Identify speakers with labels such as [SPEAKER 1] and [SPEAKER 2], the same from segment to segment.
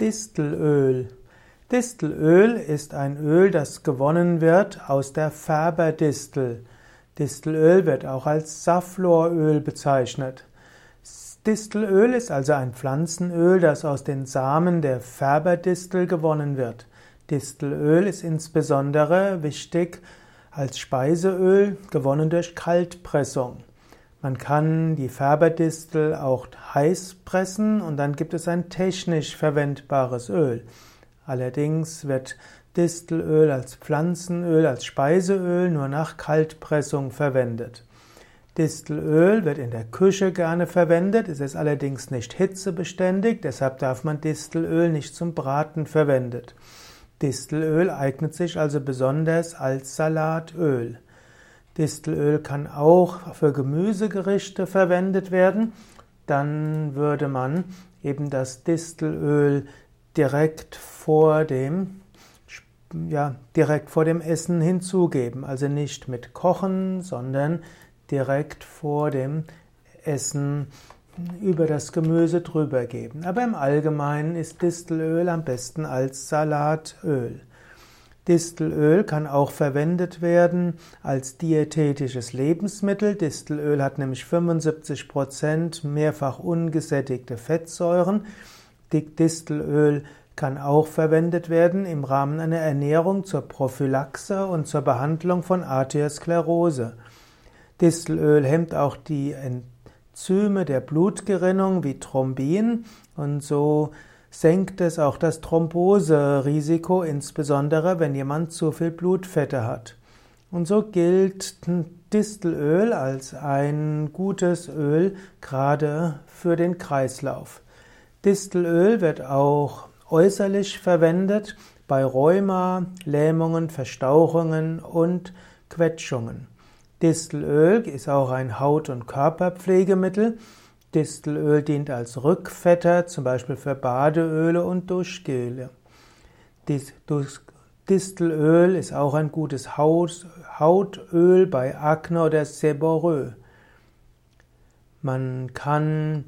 [SPEAKER 1] Distelöl. Distelöl ist ein Öl, das gewonnen wird aus der Färberdistel. Distelöl wird auch als Saffloröl bezeichnet. Distelöl ist also ein Pflanzenöl, das aus den Samen der Färberdistel gewonnen wird. Distelöl ist insbesondere wichtig als Speiseöl, gewonnen durch Kaltpressung. Man kann die Färberdistel auch heiß pressen und dann gibt es ein technisch verwendbares Öl. Allerdings wird Distelöl als Pflanzenöl, als Speiseöl nur nach Kaltpressung verwendet. Distelöl wird in der Küche gerne verwendet, es ist allerdings nicht hitzebeständig, deshalb darf man Distelöl nicht zum Braten verwendet. Distelöl eignet sich also besonders als Salatöl. Distelöl kann auch für Gemüsegerichte verwendet werden. Dann würde man eben das Distelöl direkt vor dem ja, direkt vor dem Essen hinzugeben. Also nicht mit Kochen, sondern direkt vor dem Essen über das Gemüse drüber geben. Aber im Allgemeinen ist Distelöl am besten als Salatöl. Distelöl kann auch verwendet werden als diätetisches Lebensmittel. Distelöl hat nämlich 75% mehrfach ungesättigte Fettsäuren. Distelöl kann auch verwendet werden im Rahmen einer Ernährung zur Prophylaxe und zur Behandlung von Arteriosklerose. Distelöl hemmt auch die Enzyme der Blutgerinnung wie Thrombin und so senkt es auch das Thromboserisiko, insbesondere wenn jemand zu viel Blutfette hat. Und so gilt Distelöl als ein gutes Öl gerade für den Kreislauf. Distelöl wird auch äußerlich verwendet bei Rheuma, Lähmungen, Verstauchungen und Quetschungen. Distelöl ist auch ein Haut- und Körperpflegemittel Distelöl dient als Rückfetter, zum Beispiel für Badeöle und Duschgele. Distelöl ist auch ein gutes Hautöl bei Akne oder Seborrhoe. Man kann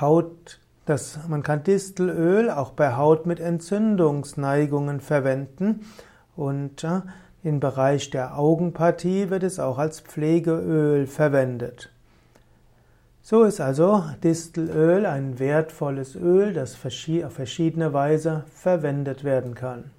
[SPEAKER 1] Haut, das, man kann Distelöl auch bei Haut mit Entzündungsneigungen verwenden und äh, im Bereich der Augenpartie wird es auch als Pflegeöl verwendet. So ist also Distelöl ein wertvolles Öl, das auf verschiedene Weise verwendet werden kann.